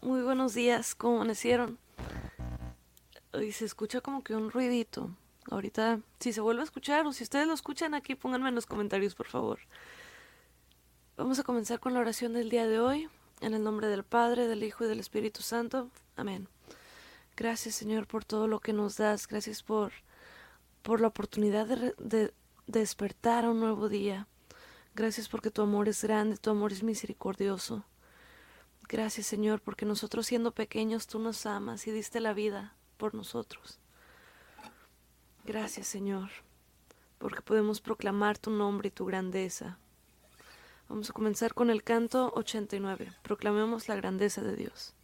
Muy buenos días, ¿cómo amanecieron? Y se escucha como que un ruidito. Ahorita, si se vuelve a escuchar o si ustedes lo escuchan aquí, pónganme en los comentarios, por favor. Vamos a comenzar con la oración del día de hoy. En el nombre del Padre, del Hijo y del Espíritu Santo. Amén. Gracias Señor por todo lo que nos das. Gracias por, por la oportunidad de, de despertar a un nuevo día. Gracias porque tu amor es grande, tu amor es misericordioso. Gracias Señor, porque nosotros siendo pequeños tú nos amas y diste la vida por nosotros. Gracias Señor, porque podemos proclamar tu nombre y tu grandeza. Vamos a comenzar con el canto 89. Proclamemos la grandeza de Dios.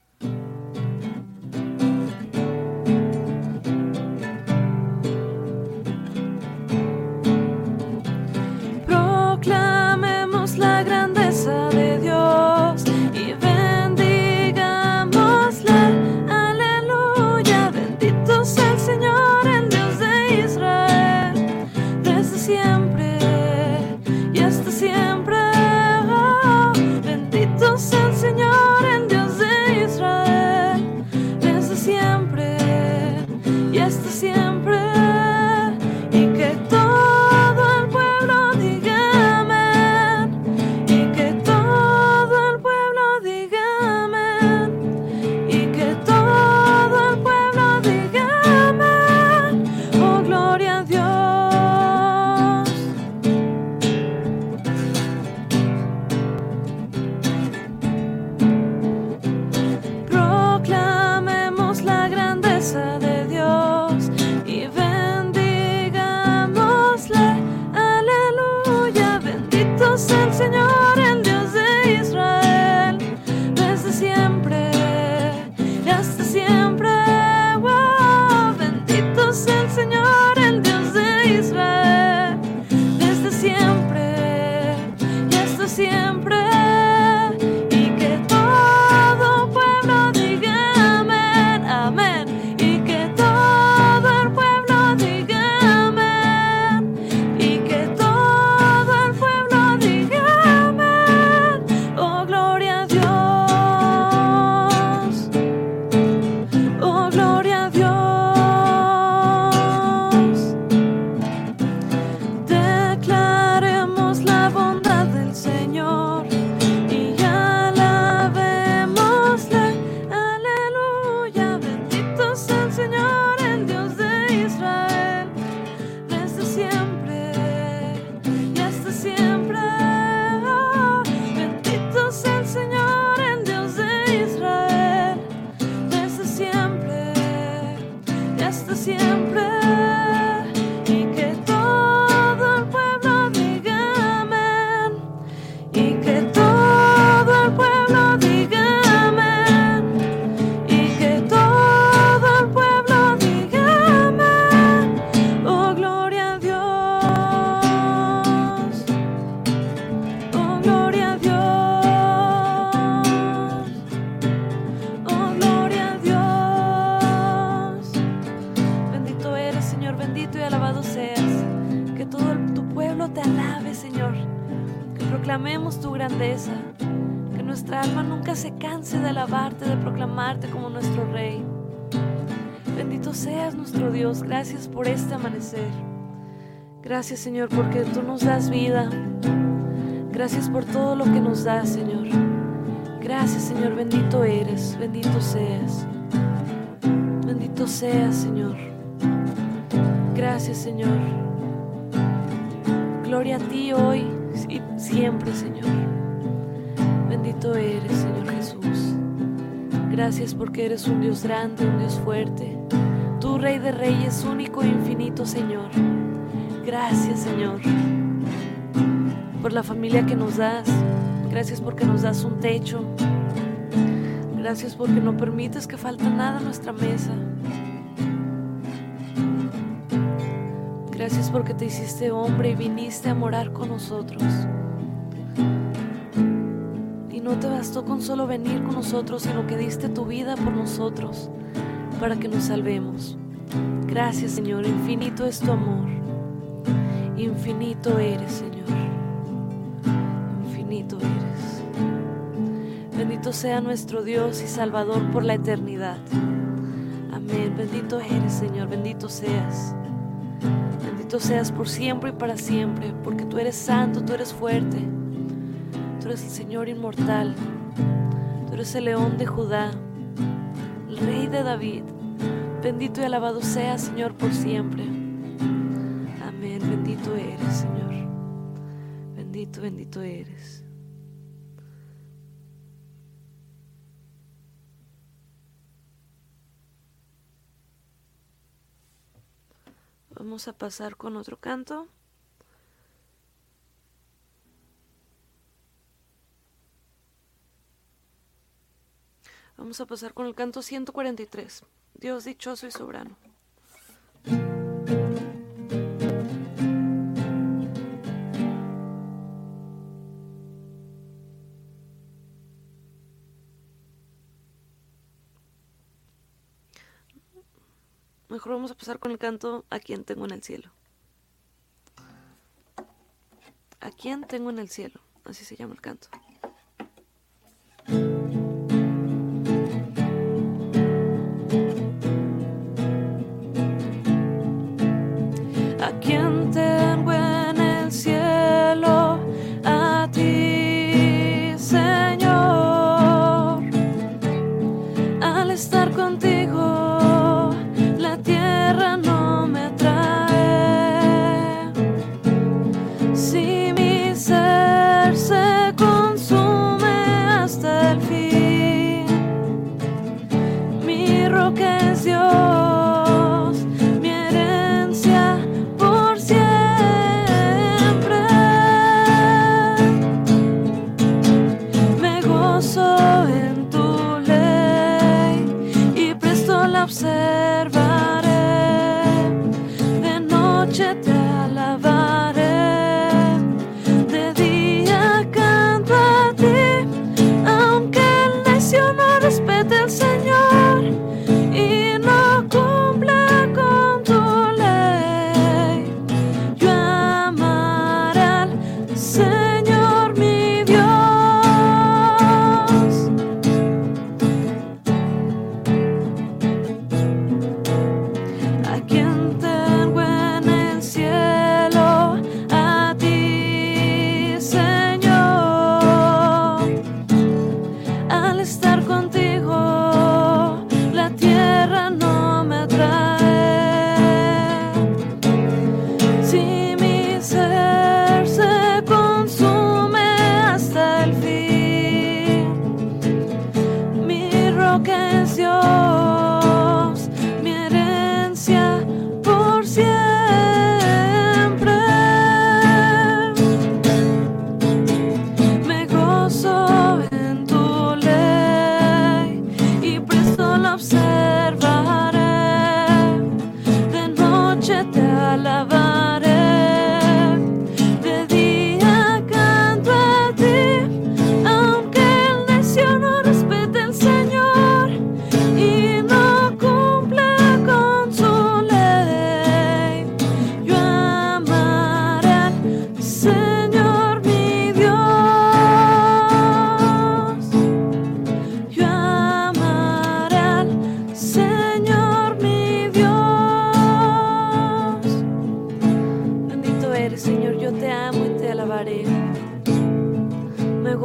De proclamarte como nuestro Rey. Bendito seas nuestro Dios, gracias por este amanecer. Gracias Señor porque tú nos das vida. Gracias por todo lo que nos das, Señor. Gracias Señor, bendito eres, bendito seas. Bendito seas, Señor. Gracias, Señor. Gloria a ti hoy y siempre, Señor. Bendito eres, Señor. Gracias porque eres un Dios grande, un Dios fuerte. Tú, Rey de Reyes, único e infinito, Señor. Gracias, Señor, por la familia que nos das. Gracias porque nos das un techo. Gracias porque no permites que falte nada a nuestra mesa. Gracias porque te hiciste hombre y viniste a morar con nosotros. No te bastó con solo venir con nosotros, sino que diste tu vida por nosotros para que nos salvemos. Gracias Señor, infinito es tu amor. Infinito eres Señor. Infinito eres. Bendito sea nuestro Dios y Salvador por la eternidad. Amén. Bendito eres, Señor. Bendito seas. Bendito seas por siempre y para siempre, porque tú eres santo, tú eres fuerte. Tú eres el Señor inmortal. Tú eres el león de Judá, el rey de David. Bendito y alabado sea, Señor, por siempre. Amén. Bendito eres, Señor. Bendito, bendito eres. Vamos a pasar con otro canto. Vamos a pasar con el canto 143. Dios dichoso y soberano. Mejor vamos a pasar con el canto A quien tengo en el cielo. A quien tengo en el cielo. Así se llama el canto.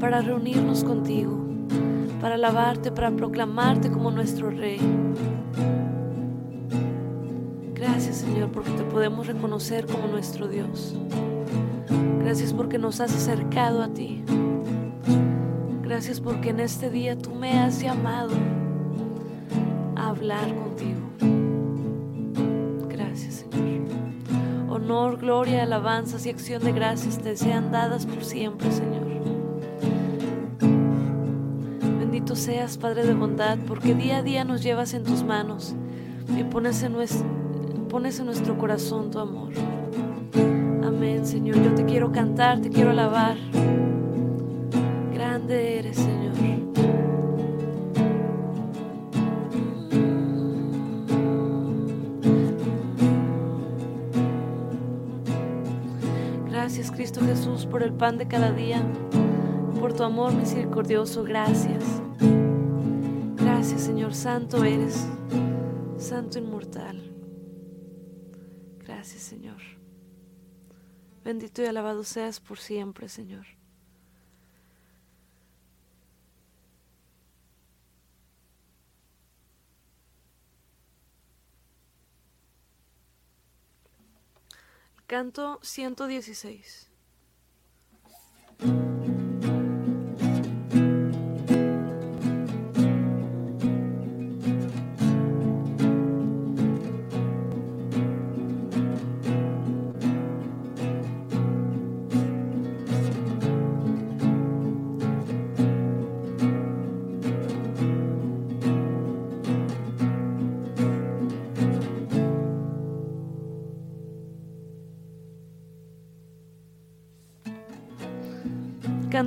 para reunirnos contigo, para alabarte, para proclamarte como nuestro Rey. Gracias, Señor, porque te podemos reconocer como nuestro Dios. Gracias porque nos has acercado a ti. Gracias porque en este día tú me has llamado a hablar contigo. honor, gloria, alabanzas y acción de gracias te sean dadas por siempre, Señor. Seas, Padre de bondad, porque día a día nos llevas en tus manos y pones en nuestro corazón tu amor. Amén, Señor. Yo te quiero cantar, te quiero alabar. Grande eres, Señor. Gracias, Cristo Jesús, por el pan de cada día, por tu amor misericordioso. Gracias. Gracias, Señor. Santo eres, Santo inmortal. Gracias, Señor. Bendito y alabado seas por siempre, Señor. Canto 116.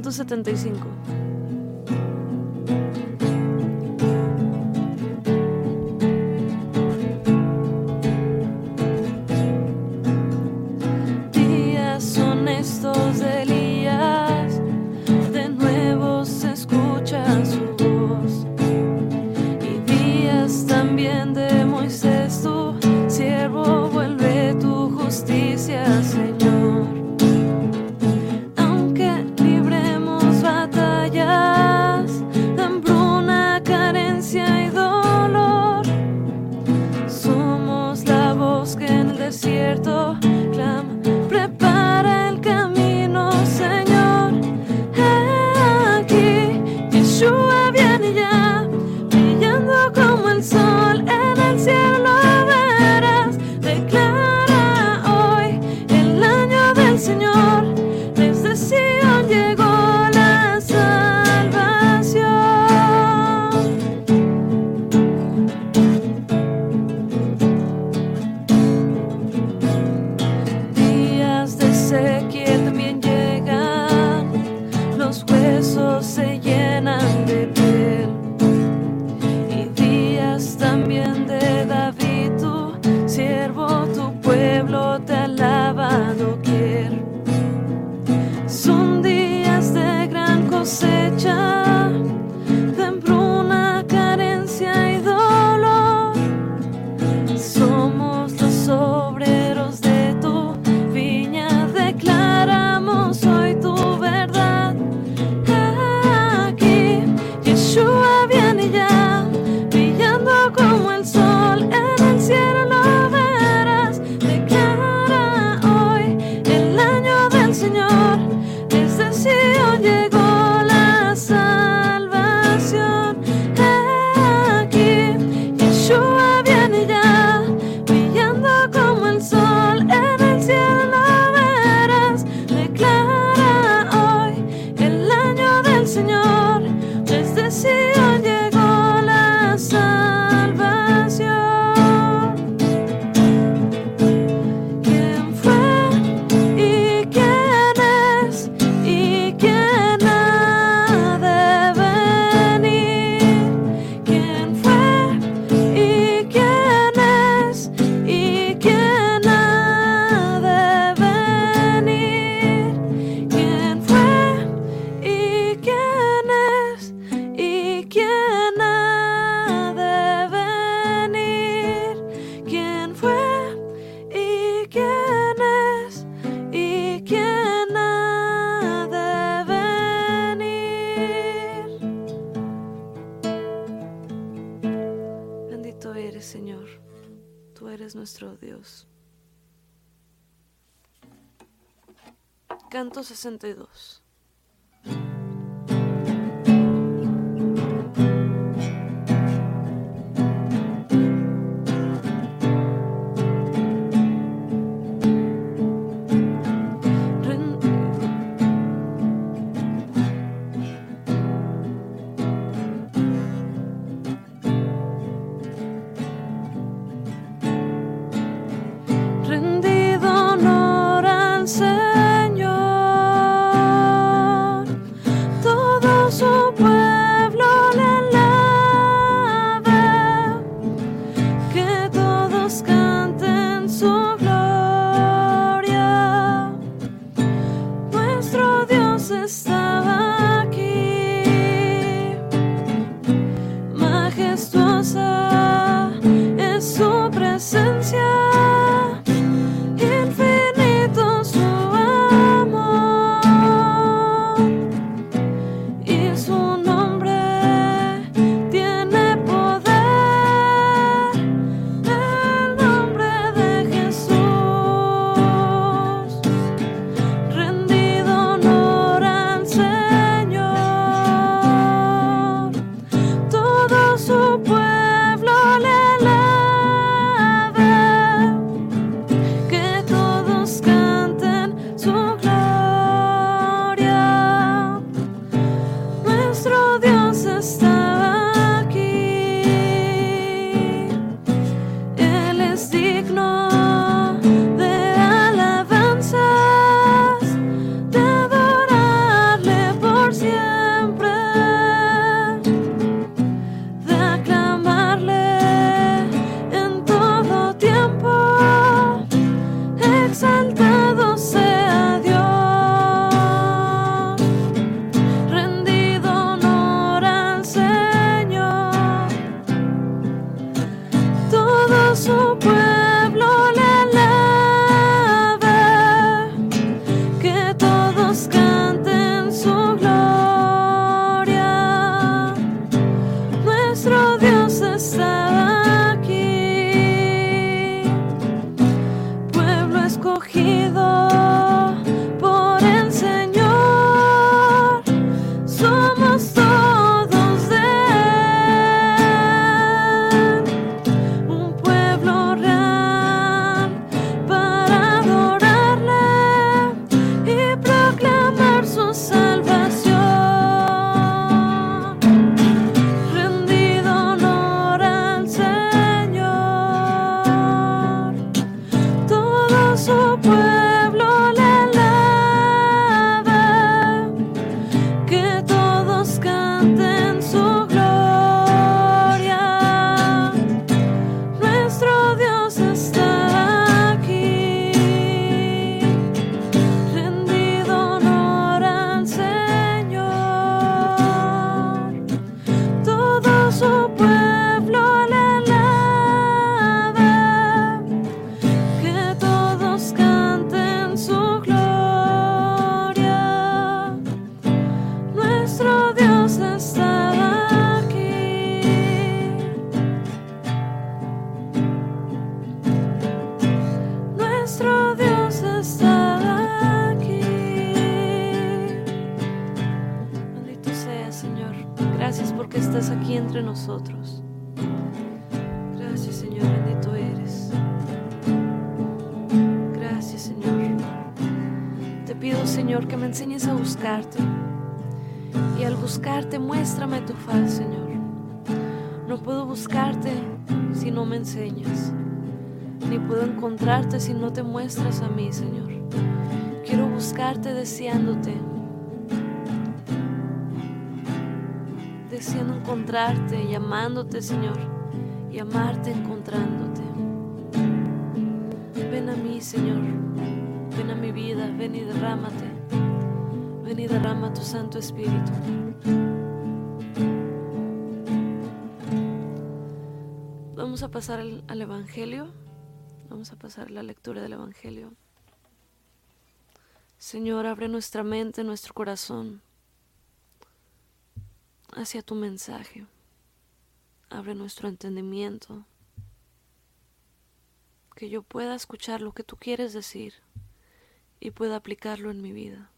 1975. 1962. Si no te muestras a mí, Señor. Quiero buscarte deseándote, deseando encontrarte, llamándote, Señor, y amarte encontrándote. Ven a mí, Señor. Ven a mi vida, ven y derrámate. Ven y derrama tu Santo Espíritu. Vamos a pasar al Evangelio. Vamos a pasar la lectura del Evangelio. Señor, abre nuestra mente, nuestro corazón hacia tu mensaje. Abre nuestro entendimiento. Que yo pueda escuchar lo que tú quieres decir y pueda aplicarlo en mi vida.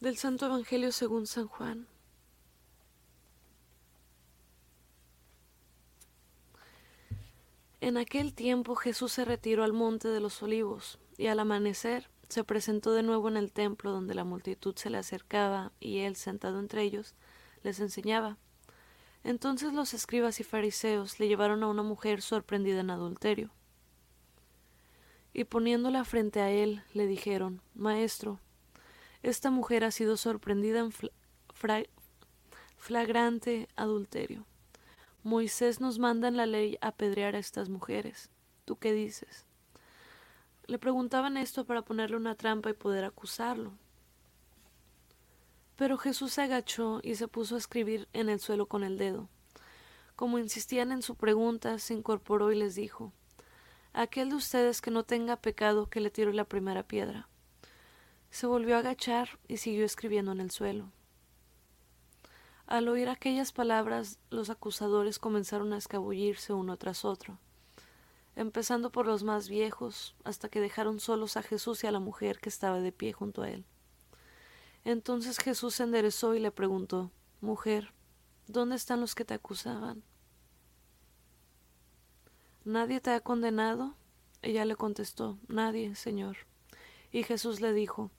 Del Santo Evangelio según San Juan. En aquel tiempo Jesús se retiró al monte de los olivos y al amanecer se presentó de nuevo en el templo donde la multitud se le acercaba y él, sentado entre ellos, les enseñaba. Entonces los escribas y fariseos le llevaron a una mujer sorprendida en adulterio y poniéndola frente a él le dijeron, Maestro, esta mujer ha sido sorprendida en flagrante adulterio. Moisés nos manda en la ley apedrear a estas mujeres. ¿Tú qué dices? Le preguntaban esto para ponerle una trampa y poder acusarlo. Pero Jesús se agachó y se puso a escribir en el suelo con el dedo. Como insistían en su pregunta, se incorporó y les dijo aquel de ustedes que no tenga pecado que le tire la primera piedra. Se volvió a agachar y siguió escribiendo en el suelo. Al oír aquellas palabras, los acusadores comenzaron a escabullirse uno tras otro, empezando por los más viejos, hasta que dejaron solos a Jesús y a la mujer que estaba de pie junto a él. Entonces Jesús se enderezó y le preguntó Mujer, ¿dónde están los que te acusaban? ¿Nadie te ha condenado? Ella le contestó, Nadie, Señor. Y Jesús le dijo,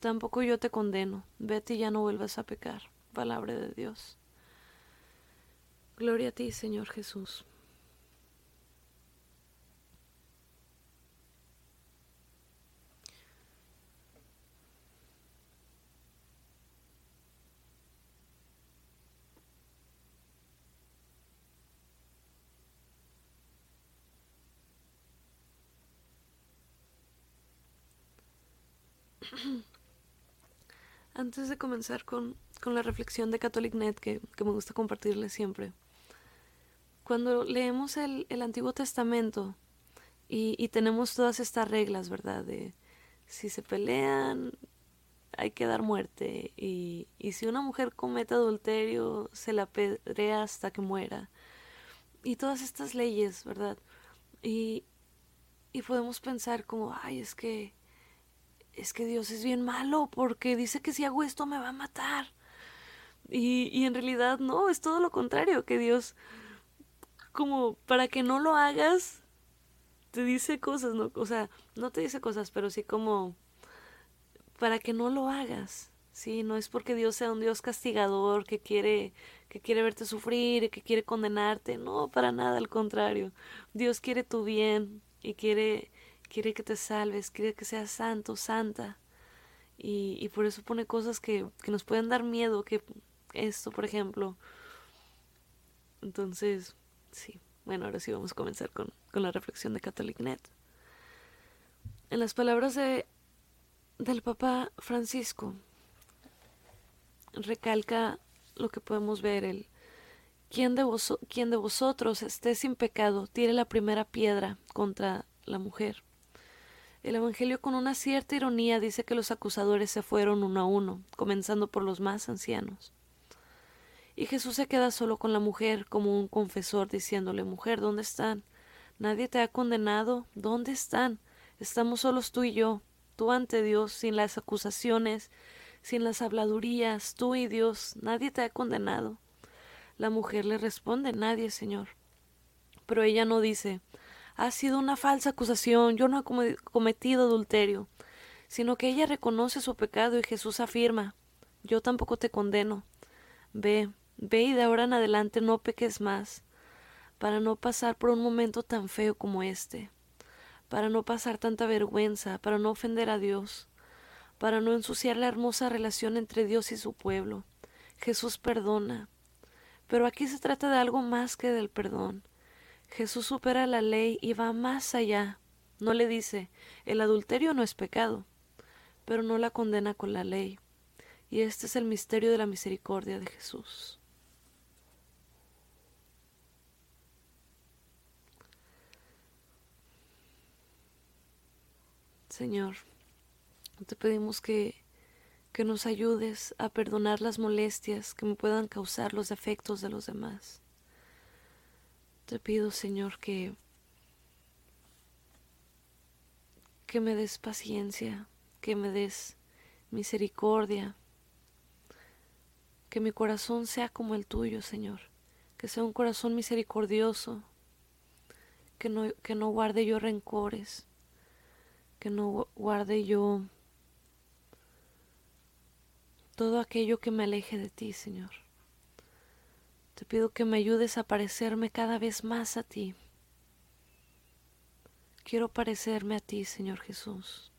Tampoco yo te condeno, vete y ya no vuelvas a pecar. Palabra de Dios. Gloria a ti, Señor Jesús. Antes de comenzar con, la reflexión de CatholicNet que, que me gusta compartirles siempre, cuando leemos el, Antiguo Testamento y, tenemos todas estas reglas, ¿verdad? De si se pelean, hay que dar muerte. Y, y si una mujer comete adulterio, se la pedrea hasta que muera. Y todas estas leyes, ¿verdad? Y, y podemos pensar como, ay, es que es que Dios es bien malo porque dice que si hago esto me va a matar. Y, y en realidad no, es todo lo contrario, que Dios, como para que no lo hagas, te dice cosas, ¿no? O sea, no te dice cosas, pero sí como para que no lo hagas. Sí, no es porque Dios sea un Dios castigador que quiere que quiere verte sufrir, que quiere condenarte, no, para nada, al contrario. Dios quiere tu bien y quiere quiere que te salves, quiere que seas santo, santa. Y, por eso pone cosas que, nos pueden dar miedo, que esto, por ejemplo. Entonces, sí. Bueno, ahora sí vamos a comenzar con, con la reflexión de CatholicNet. En las palabras de, del Papa Francisco, recalca lo que podemos ver, el quien de, quien de vosotros esté sin pecado, tire la primera piedra contra la mujer. El Evangelio con una cierta ironía dice que los acusadores se fueron uno a uno, comenzando por los más ancianos. Y Jesús se queda solo con la mujer como un confesor diciéndole Mujer, ¿dónde están? Nadie te ha condenado. ¿Dónde están? Estamos solos tú y yo, tú ante Dios, sin las acusaciones, sin las habladurías, tú y Dios, nadie te ha condenado. La mujer le responde Nadie, Señor. Pero ella no dice ha sido una falsa acusación, yo no he cometido adulterio, sino que ella reconoce su pecado y Jesús afirma, yo tampoco te condeno. Ve, ve y de ahora en adelante no peques más, para no pasar por un momento tan feo como este, para no pasar tanta vergüenza, para no ofender a Dios, para no ensuciar la hermosa relación entre Dios y su pueblo. Jesús perdona. Pero aquí se trata de algo más que del perdón. Jesús supera la ley y va más allá. No le dice, el adulterio no es pecado, pero no la condena con la ley. Y este es el misterio de la misericordia de Jesús. Señor, te pedimos que, que nos ayudes a perdonar las molestias que me puedan causar los defectos de los demás. Te pido, Señor, que que me des paciencia, que me des misericordia, que mi corazón sea como el tuyo, Señor, que sea un corazón misericordioso, que no, que no guarde yo rencores, que no guarde yo todo aquello que me aleje de ti, Señor. Pido que me ayudes a parecerme cada vez más a ti. Quiero parecerme a ti, Señor Jesús.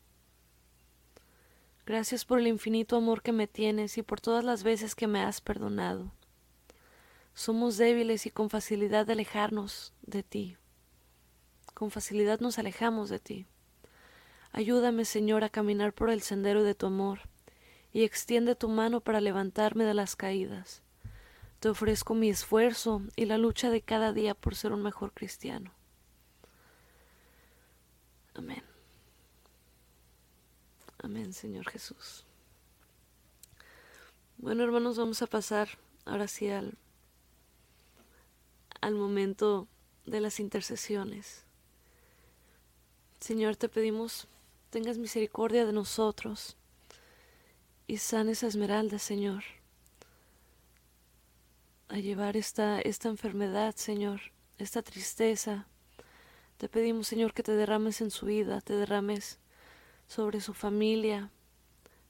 Gracias por el infinito amor que me tienes y por todas las veces que me has perdonado. Somos débiles y con facilidad de alejarnos de ti. Con facilidad nos alejamos de ti. Ayúdame, Señor, a caminar por el sendero de tu amor y extiende tu mano para levantarme de las caídas. Te ofrezco mi esfuerzo y la lucha de cada día por ser un mejor cristiano. Amén. Amén, Señor Jesús. Bueno, hermanos, vamos a pasar ahora sí al, al momento de las intercesiones. Señor, te pedimos, tengas misericordia de nosotros y sanes a Esmeralda, Señor a llevar esta, esta enfermedad, Señor, esta tristeza. Te pedimos, Señor, que te derrames en su vida, te derrames sobre su familia.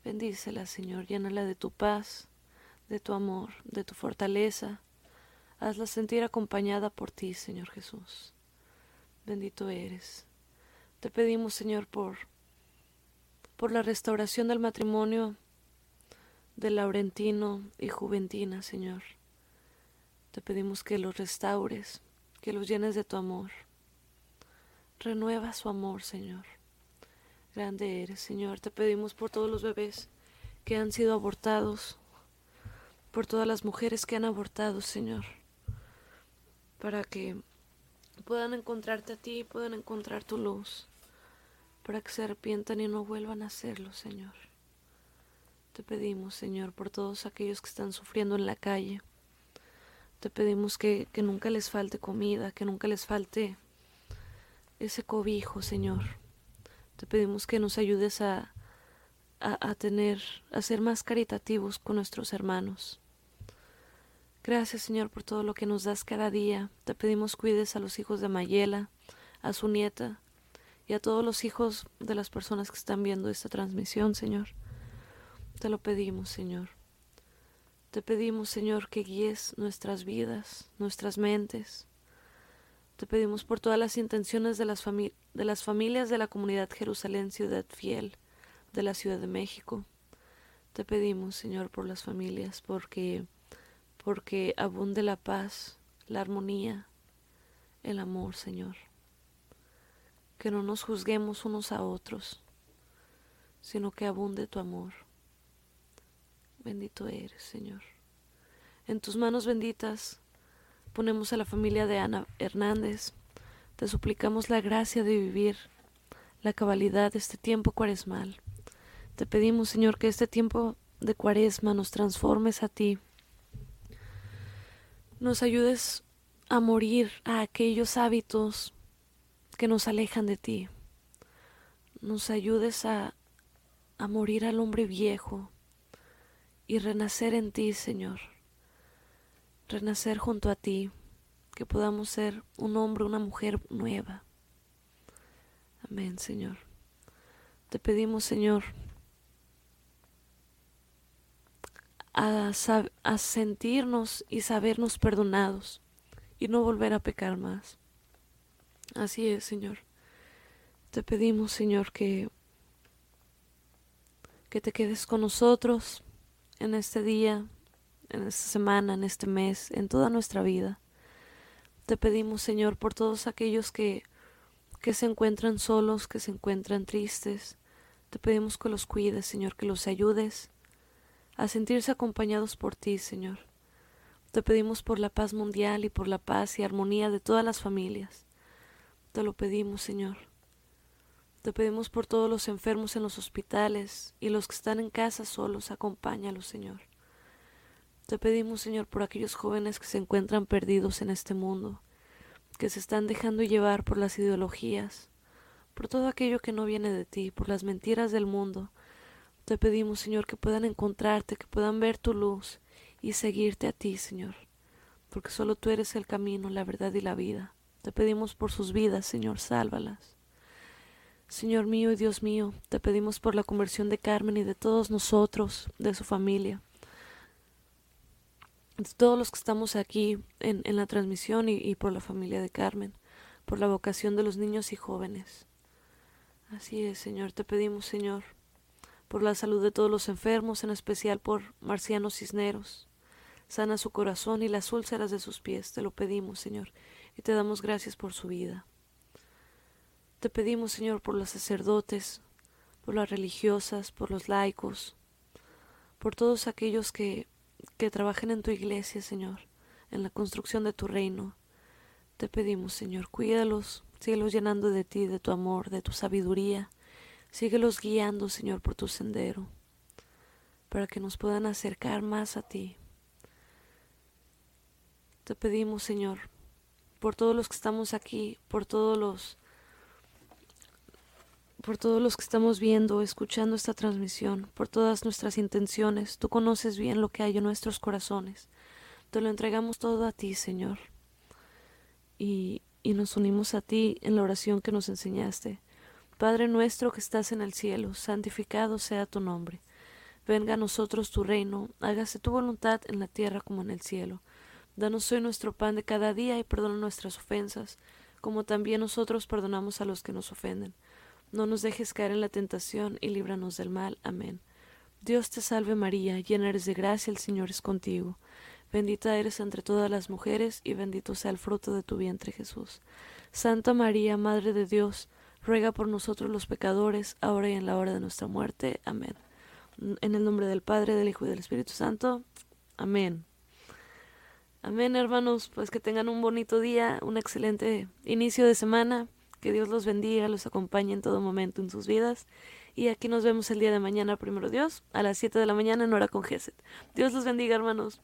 Bendícela, Señor, llénala de tu paz, de tu amor, de tu fortaleza. Hazla sentir acompañada por ti, Señor Jesús. Bendito eres. Te pedimos, Señor, por, por la restauración del matrimonio de Laurentino y Juventina, Señor. Te pedimos que los restaures, que los llenes de tu amor. Renueva su amor, Señor. Grande eres, Señor. Te pedimos por todos los bebés que han sido abortados, por todas las mujeres que han abortado, Señor, para que puedan encontrarte a ti, puedan encontrar tu luz para que se arrepientan y no vuelvan a hacerlo, Señor. Te pedimos, Señor, por todos aquellos que están sufriendo en la calle. Te pedimos que, que nunca les falte comida, que nunca les falte ese cobijo, Señor. Te pedimos que nos ayudes a, a, a, tener, a ser más caritativos con nuestros hermanos. Gracias, Señor, por todo lo que nos das cada día. Te pedimos cuides a los hijos de Mayela, a su nieta, y a todos los hijos de las personas que están viendo esta transmisión, Señor. Te lo pedimos, Señor. Te pedimos, Señor, que guíes nuestras vidas, nuestras mentes. Te pedimos por todas las intenciones de las, familias de la comunidad Jerusalén, Ciudad Fiel, de la Ciudad de México. Te pedimos, Señor, por las familias, porque, porque abunde la paz, la armonía, el amor, Señor que no nos juzguemos unos a otros, sino que abunde tu amor. Bendito eres, Señor. En tus manos benditas ponemos a la familia de Ana Hernández. Te suplicamos la gracia de vivir la cabalidad de este tiempo cuaresmal. Te pedimos, Señor, que este tiempo de cuaresma nos transformes a ti. Nos ayudes a morir a aquellos hábitos que nos alejan de ti. Nos ayudes a, a morir al hombre viejo y renacer en ti, Señor. Renacer junto a ti, que podamos ser un hombre, una mujer nueva. Amén, Señor. Te pedimos, Señor, a, sentirnos y sabernos perdonados y no volver a pecar más. Así es, Señor. Te pedimos, Señor, que, que te quedes con nosotros en este día, en esta semana, en este mes, en toda nuestra vida. Te pedimos, Señor, por todos aquellos que, que se encuentran solos, que se encuentran tristes. Te pedimos que los cuides, Señor, que los ayudes a sentirse acompañados por ti, Señor. Te pedimos por la paz mundial y por la paz y armonía de todas las familias. Te lo pedimos, Señor. Te pedimos por todos los enfermos en los hospitales y los que están en casa solos, acompáñalos, Señor. Te pedimos, Señor, por aquellos jóvenes que se encuentran perdidos en este mundo, que se están dejando llevar por las ideologías, por todo aquello que no viene de ti, por las mentiras del mundo. Te pedimos, Señor, que puedan encontrarte, que puedan ver tu luz y seguirte a ti, Señor, porque solo tú eres el camino, la verdad y la vida. Te pedimos por sus vidas, Señor, sálvalas. Señor mío y Dios mío, te pedimos por la conversión de Carmen y de todos nosotros, de su familia, de todos los que estamos aquí en, la transmisión y, y por la familia de Carmen, por la vocación de los niños y jóvenes. Así es, Señor, te pedimos, Señor, por la salud de todos los enfermos, en especial por Marciano Cisneros. Sana su corazón y las úlceras de sus pies, te lo pedimos, Señor, y te damos gracias por su vida. Te pedimos, Señor, por los sacerdotes, por las religiosas, por los laicos, por todos aquellos que, que trabajen en tu iglesia, Señor, en la construcción de tu reino. Te pedimos, Señor, cuídalos, síguelos llenando de ti, de tu amor, de tu sabiduría. Síguelos guiando, Señor, por tu sendero, para que nos puedan acercar más a ti. Te pedimos, Señor, por todos los que estamos aquí, por todos los por todos los que estamos viendo, escuchando esta transmisión, por todas nuestras intenciones. Tú conoces bien lo que hay en nuestros corazones. Te lo entregamos todo a ti, Señor. Y, y nos unimos a ti en la oración que nos enseñaste. Padre nuestro que estás en el cielo, santificado sea tu nombre. Venga a nosotros tu reino, hágase tu voluntad en la tierra como en el cielo. Danos hoy nuestro pan de cada día y perdona nuestras ofensas, como también nosotros perdonamos a los que nos ofenden. No nos dejes caer en la tentación y líbranos del mal. Amén. Dios te salve María, llena eres de gracia, el Señor es contigo. Bendita eres entre todas las mujeres y bendito sea el fruto de tu vientre Jesús. Santa María, Madre de Dios, ruega por nosotros los pecadores, ahora y en la hora de nuestra muerte. Amén. En el nombre del Padre, del Hijo y del Espíritu Santo. Amén. Amén, hermanos. Pues que tengan un bonito día, un excelente inicio de semana. Que Dios los bendiga, los acompañe en todo momento en sus vidas. Y aquí nos vemos el día de mañana, primero Dios, a las 7 de la mañana en hora con Geset. Dios los bendiga, hermanos.